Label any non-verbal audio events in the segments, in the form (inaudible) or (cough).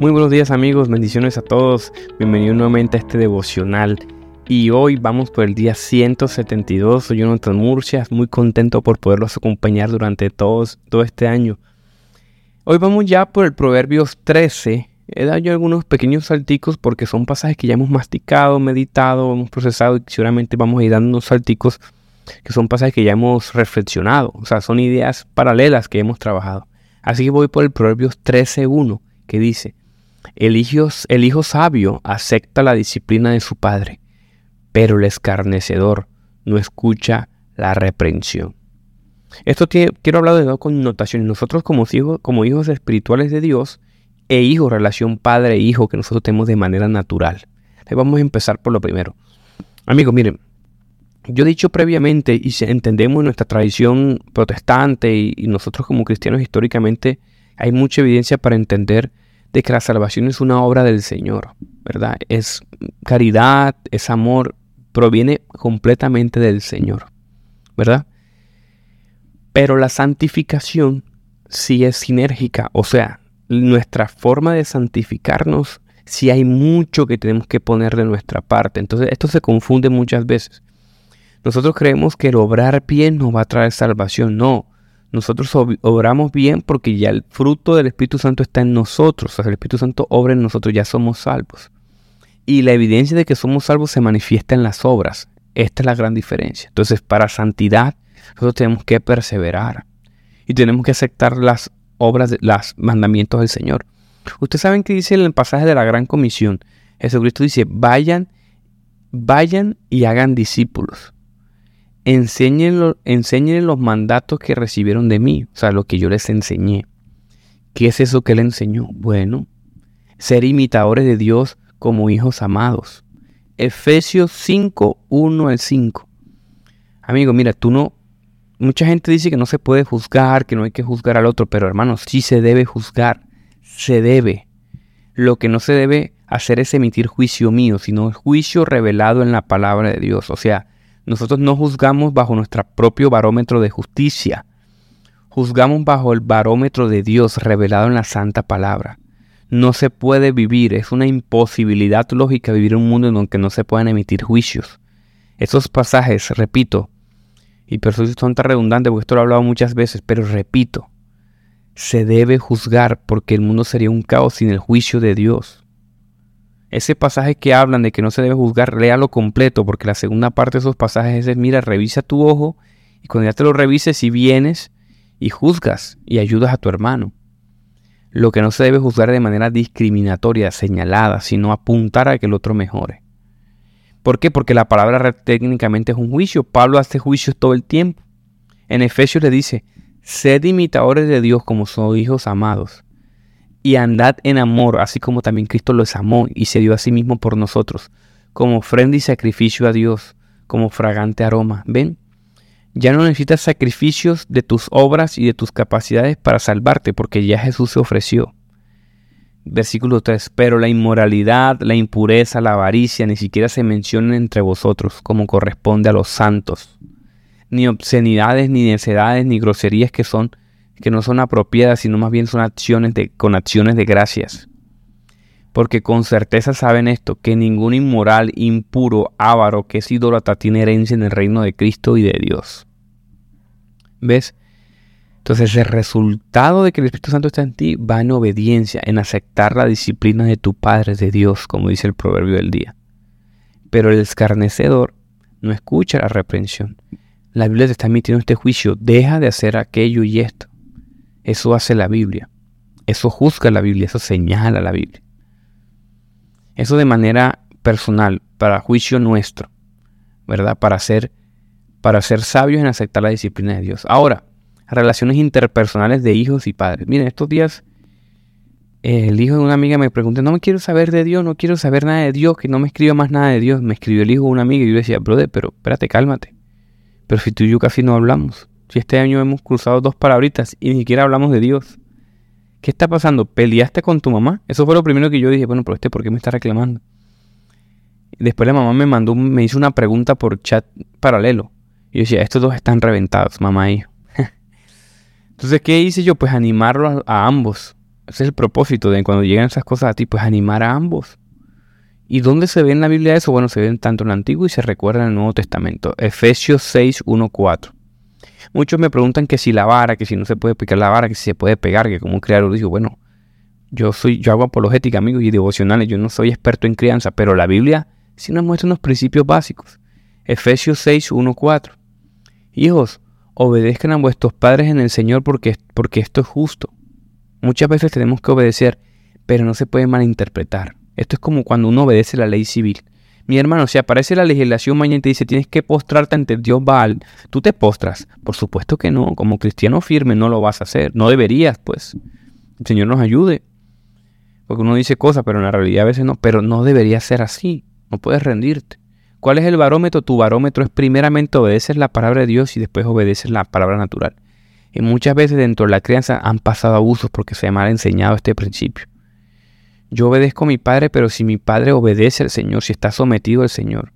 Muy buenos días amigos, bendiciones a todos, bienvenidos nuevamente a este devocional. Y hoy vamos por el día 172, soy Jonathan Murcia, muy contento por poderlos acompañar durante todo este año. Hoy vamos ya por el Proverbios 13, he dado yo algunos pequeños salticos porque son pasajes que ya hemos masticado, meditado, hemos procesado y seguramente vamos a ir dando unos salticos que son pasajes que ya hemos reflexionado, o sea, son ideas paralelas que hemos trabajado. Así que voy por el Proverbios 13.1 que dice, el hijo, el hijo sabio acepta la disciplina de su padre, pero el escarnecedor no escucha la reprensión. Esto quiero hablar de dos connotaciones. Nosotros como hijos, como hijos espirituales de Dios e hijos, relación padre-hijo que nosotros tenemos de manera natural. vamos a empezar por lo primero. Amigos, miren, yo he dicho previamente y entendemos nuestra tradición protestante y nosotros como cristianos históricamente, hay mucha evidencia para entender de que la salvación es una obra del Señor, ¿verdad? Es caridad, es amor, proviene completamente del Señor, ¿verdad? Pero la santificación sí es sinérgica, o sea, nuestra forma de santificarnos, sí hay mucho que tenemos que poner de nuestra parte. Entonces esto se confunde muchas veces. Nosotros creemos que el obrar bien nos va a traer salvación. No, nosotros obramos bien porque ya el fruto del Espíritu Santo está en nosotros. O sea, el Espíritu Santo obra en nosotros, ya somos salvos. Y la evidencia de que somos salvos se manifiesta en las obras. Esta es la gran diferencia. Entonces, para santidad, nosotros tenemos que perseverar. Y tenemos que aceptar las obras, los mandamientos del Señor. Ustedes saben que dice en el pasaje de la Gran Comisión. Jesucristo dice, vayan, vayan y hagan discípulos enséñenle los mandatos que recibieron de mí, o sea, lo que yo les enseñé. ¿Qué es eso que él enseñó? Bueno, ser imitadores de Dios como hijos amados. Efesios 5, 1 al 5. Amigo, mira, tú no... Mucha gente dice que no se puede juzgar, que no hay que juzgar al otro, pero hermanos, sí se debe juzgar, se debe. Lo que no se debe hacer es emitir juicio mío, sino juicio revelado en la palabra de Dios. O sea, nosotros no juzgamos bajo nuestro propio barómetro de justicia. Juzgamos bajo el barómetro de Dios revelado en la santa palabra. No se puede vivir, es una imposibilidad lógica vivir un mundo en donde no se puedan emitir juicios. Esos pasajes, repito, y por eso son tan redundantes porque esto lo he hablado muchas veces, pero repito, se debe juzgar porque el mundo sería un caos sin el juicio de Dios. Ese pasaje que hablan de que no se debe juzgar, léalo completo, porque la segunda parte de esos pasajes es, mira, revisa tu ojo y cuando ya te lo revises, si vienes y juzgas y ayudas a tu hermano. Lo que no se debe juzgar de manera discriminatoria, señalada, sino apuntar a que el otro mejore. ¿Por qué? Porque la palabra técnicamente es un juicio. Pablo hace juicios todo el tiempo. En Efesios le dice, sed imitadores de Dios como son hijos amados y andad en amor, así como también Cristo los amó y se dio a sí mismo por nosotros, como ofrenda y sacrificio a Dios, como fragante aroma. ¿Ven? Ya no necesitas sacrificios de tus obras y de tus capacidades para salvarte, porque ya Jesús se ofreció. Versículo 3. Pero la inmoralidad, la impureza, la avaricia ni siquiera se mencionan entre vosotros, como corresponde a los santos. Ni obscenidades, ni necedades, ni groserías que son que no son apropiadas, sino más bien son acciones de, con acciones de gracias. Porque con certeza saben esto, que ningún inmoral, impuro, avaro, que es idólatra, tiene herencia en el reino de Cristo y de Dios. ¿Ves? Entonces el resultado de que el Espíritu Santo está en ti va en obediencia, en aceptar la disciplina de tu Padre, de Dios, como dice el proverbio del día. Pero el escarnecedor no escucha la reprensión. La Biblia te está emitiendo este juicio, deja de hacer aquello y esto. Eso hace la Biblia. Eso juzga la Biblia, eso señala la Biblia. Eso de manera personal, para juicio nuestro, ¿verdad? Para ser, para ser sabios en aceptar la disciplina de Dios. Ahora, relaciones interpersonales de hijos y padres. Miren, estos días el hijo de una amiga me preguntó, no me quiero saber de Dios, no quiero saber nada de Dios, que no me escriba más nada de Dios. Me escribió el hijo de una amiga y yo le decía, brother, pero espérate, cálmate. Pero si tú y yo casi no hablamos. Si este año hemos cruzado dos palabritas y ni siquiera hablamos de Dios. ¿Qué está pasando? ¿Peleaste con tu mamá? Eso fue lo primero que yo dije, bueno, pero este, ¿por qué me está reclamando? Después la mamá me mandó, me hizo una pregunta por chat paralelo. Y yo decía, estos dos están reventados, mamá y hijo. (laughs) Entonces, ¿qué hice yo? Pues animarlo a, ambos. Ese es el propósito de cuando llegan esas cosas a ti, pues animar a ambos. ¿Y dónde se ve en la Biblia eso? Bueno, se ve tanto en el Antiguo y se recuerda en el Nuevo Testamento. Efesios 6, 1, 4. Muchos me preguntan que si la vara, que si no se puede picar la vara, que si se puede pegar, que como un criador digo, bueno, yo soy, yo hago apologética, amigos, y devocionales, yo no soy experto en crianza, pero la Biblia sí nos muestra unos principios básicos. Efesios 6, 1, 4. Hijos, obedezcan a vuestros padres en el Señor porque, porque esto es justo. Muchas veces tenemos que obedecer, pero no se puede malinterpretar. Esto es como cuando uno obedece la ley civil. Mi hermano, si aparece la legislación mañana y te dice tienes que postrarte ante Dios Baal, ¿tú te postras? Por supuesto que no. Como cristiano firme no lo vas a hacer. No deberías, pues. El Señor nos ayude. Porque uno dice cosas, pero en la realidad a veces no. Pero no debería ser así. No puedes rendirte. ¿Cuál es el barómetro? Tu barómetro es primeramente obedecer la palabra de Dios y después obedecer la palabra natural. Y muchas veces dentro de la crianza han pasado abusos porque se ha enseñado este principio. Yo obedezco a mi padre, pero si mi padre obedece al Señor, si está sometido al Señor.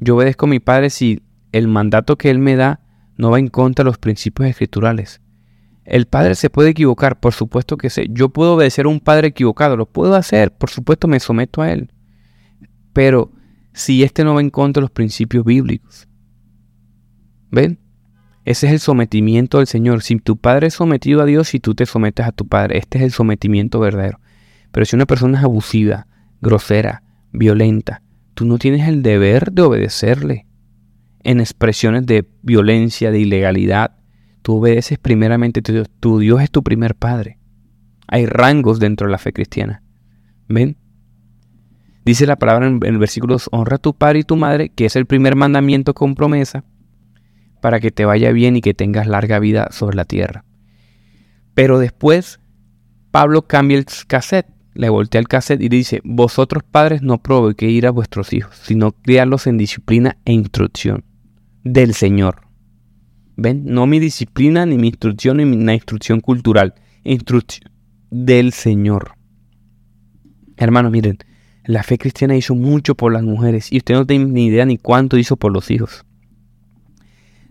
Yo obedezco a mi padre si el mandato que él me da no va en contra de los principios escriturales. El padre se puede equivocar, por supuesto que sé. Yo puedo obedecer a un padre equivocado, lo puedo hacer, por supuesto me someto a él. Pero si este no va en contra de los principios bíblicos. ¿Ven? Ese es el sometimiento del Señor. Si tu padre es sometido a Dios y tú te sometes a tu padre, este es el sometimiento verdadero. Pero si una persona es abusiva, grosera, violenta, tú no tienes el deber de obedecerle. En expresiones de violencia, de ilegalidad, tú obedeces primeramente a Dios. Tu Dios es tu primer padre. Hay rangos dentro de la fe cristiana. ¿Ven? Dice la palabra en, el versículo honra a tu padre y tu madre, que es el primer mandamiento con promesa, para que te vaya bien y que tengas larga vida sobre la tierra. Pero después, Pablo cambia el cassette le voltea el cassette y dice, vosotros padres no que ir a vuestros hijos, sino criarlos en disciplina e instrucción del Señor. ¿Ven? No mi disciplina, ni mi instrucción, ni mi instrucción cultural. Instrucción del Señor. Hermanos, miren, la fe cristiana hizo mucho por las mujeres y usted no tiene ni idea ni cuánto hizo por los hijos.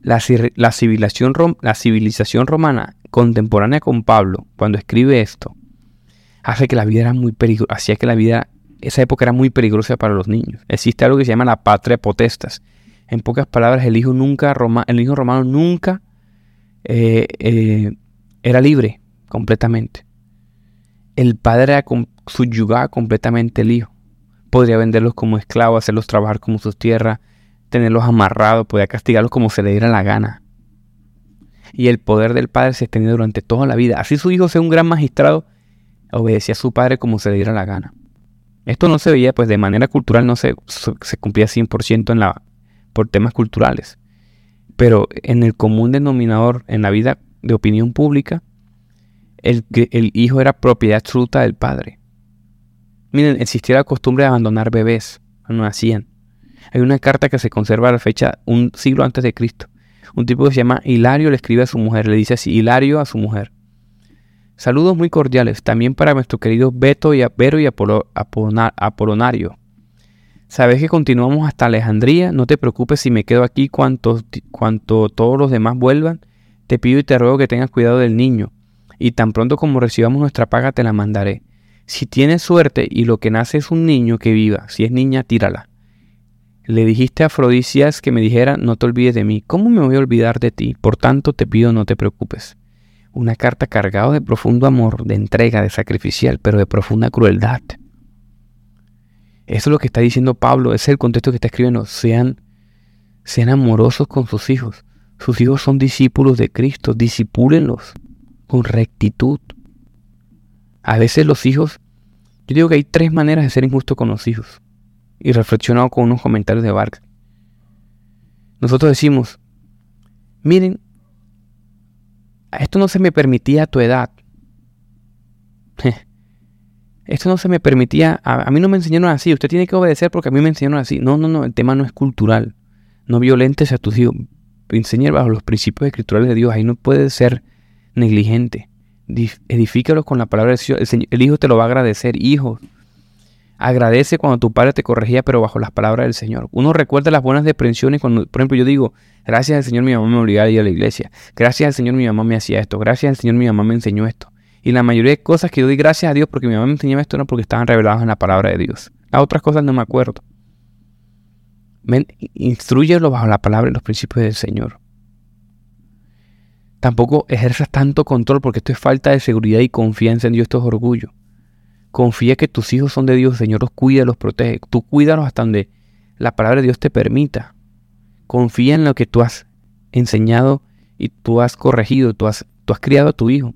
La, civilización, la civilización romana contemporánea con Pablo, cuando escribe esto, hace que la vida era muy peligrosa, hacía que la vida, esa época era muy peligrosa para los niños. Existe algo que se llama la patria potestas. En pocas palabras, el hijo nunca, el hijo romano nunca eh, eh, era libre completamente. El padre subyugaba completamente el hijo. Podría venderlos como esclavos, hacerlos trabajar como sus tierras, tenerlos amarrados, podía castigarlos como se le diera la gana. Y el poder del padre se extendía durante toda la vida. Así su hijo sea un gran magistrado, obedecía a su padre como se le diera la gana. Esto no se veía, pues de manera cultural no se, se cumplía 100% en la, por temas culturales. Pero en el común denominador, en la vida de opinión pública, el, el hijo era propiedad absoluta del padre. Miren, existía la costumbre de abandonar bebés no nacían. Hay una carta que se conserva a la fecha un siglo antes de Cristo. Un tipo que se llama Hilario le escribe a su mujer, le dice así, Hilario a su mujer. Saludos muy cordiales también para nuestro querido Beto y Vero y Apolonario. Sabes que continuamos hasta Alejandría, no te preocupes si me quedo aquí cuanto, cuanto todos los demás vuelvan. Te pido y te ruego que tengas cuidado del niño, y tan pronto como recibamos nuestra paga te la mandaré. Si tienes suerte y lo que nace es un niño que viva, si es niña, tírala. Le dijiste a Afrodisias que me dijera, no te olvides de mí. ¿Cómo me voy a olvidar de ti? Por tanto, te pido, no te preocupes una carta cargada de profundo amor, de entrega, de sacrificial, pero de profunda crueldad. Eso es lo que está diciendo Pablo, es el contexto que está escribiendo. Sean, sean amorosos con sus hijos. Sus hijos son discípulos de Cristo, disipúlenlos con rectitud. A veces los hijos, yo digo que hay tres maneras de ser injusto con los hijos. Y reflexionado con unos comentarios de Vargas. Nosotros decimos, miren, (laughs) esto no se me permitía a tu edad. Esto no se me permitía, a, mí no me enseñaron así, usted tiene que obedecer porque a mí me enseñaron así. No, no, no, el tema no es cultural. No violentes a tus hijos. Enseñar bajo los principios escriturales de Dios, ahí no puedes ser negligente. Edifícalos con la palabra de Dios. El, el hijo te lo va a agradecer. Hijo, Agradece cuando tu padre te corregía, pero bajo las palabras del Señor. Uno recuerda las buenas depresiones cuando, por ejemplo, yo digo, gracias al Señor mi mamá me obligaba a ir a la iglesia. Gracias al Señor mi mamá me hacía esto. Gracias al Señor mi mamá me enseñó esto. Y la mayoría de cosas que yo doy gracias a Dios porque mi mamá me enseñaba esto no porque estaban reveladas en la palabra de Dios. Las otras cosas no me acuerdo. Instruyelo bajo la palabra y los principios del Señor. Tampoco ejerzas tanto control porque esto es falta de seguridad y confianza en Dios, esto es orgullo. Confía que tus hijos son de Dios, Señor los cuida, los protege. Tú cuídalos hasta donde la palabra de Dios te permita. Confía en lo que tú has enseñado y tú has corregido, tú has, tú has criado a tu hijo.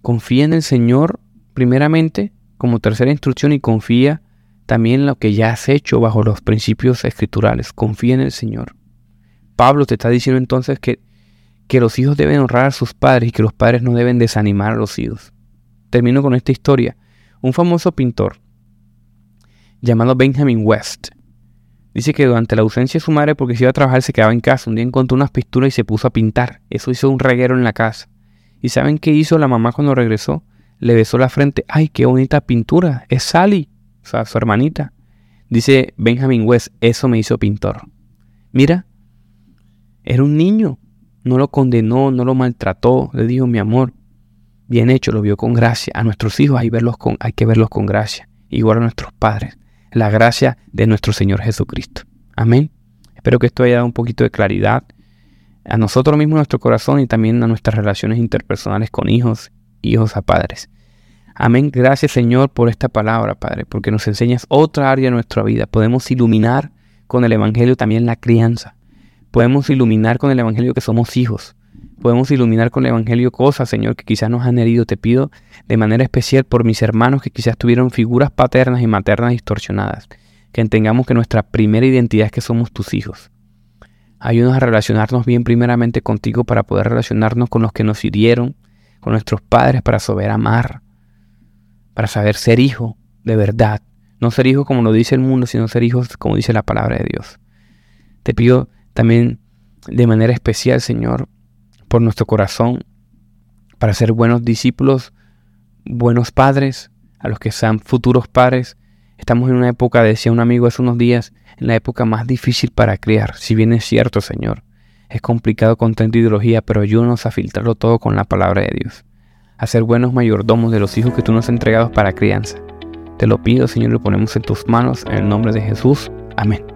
Confía en el Señor primeramente como tercera instrucción y confía también en lo que ya has hecho bajo los principios escriturales. Confía en el Señor. Pablo te está diciendo entonces que, que los hijos deben honrar a sus padres y que los padres no deben desanimar a los hijos. Termino con esta historia. Un famoso pintor llamado Benjamin West Dice que durante la ausencia de su madre, porque se iba a trabajar, se quedaba en casa. Un día encontró unas pinturas y se puso a pintar. Eso hizo un reguero en la casa. ¿Y saben qué hizo la mamá cuando regresó? Le besó la frente. ¡Ay, qué bonita pintura! Es Sally, o sea, su hermanita. Dice Benjamin West, eso me hizo pintor. Mira, era un niño. No lo condenó, no lo maltrató. Le dijo, mi amor, bien hecho, lo vio con gracia. A nuestros hijos hay, verlos con, hay que verlos con gracia. Igual a nuestros padres la gracia de nuestro Señor Jesucristo. Amén. Espero que esto haya dado un poquito de claridad a nosotros mismos, a nuestro corazón y también a nuestras relaciones interpersonales con hijos, hijos a padres. Amén. Gracias Señor por esta palabra, Padre, porque nos enseñas otra área de nuestra vida. Podemos iluminar con el Evangelio también la crianza. Podemos iluminar con el Evangelio que somos hijos podemos iluminar con el Evangelio cosas, Señor, que quizás nos han herido. Te pido de manera especial por mis hermanos que quizás tuvieron figuras paternas y maternas distorsionadas, que entendamos que nuestra primera identidad es que somos tus hijos. Ayúdanos a relacionarnos bien primeramente contigo para poder relacionarnos con los que nos hirieron, con nuestros padres, para saber amar, para saber ser hijo de verdad. No ser hijo como lo dice el mundo, sino ser hijos como dice la palabra de Dios. Te pido también de manera especial, Señor, por nuestro corazón para ser buenos discípulos, buenos padres, a los que sean futuros padres. Estamos en una época, decía un amigo hace unos días, en la época más difícil para criar, si bien es cierto, Señor. Es complicado con tanta ideología, pero ayúdanos a filtrarlo todo con la palabra de Dios. A ser buenos mayordomos de los hijos que tú nos has entregado para crianza. Te lo pido, Señor, lo ponemos en tus manos, en el nombre de Jesús. Amén.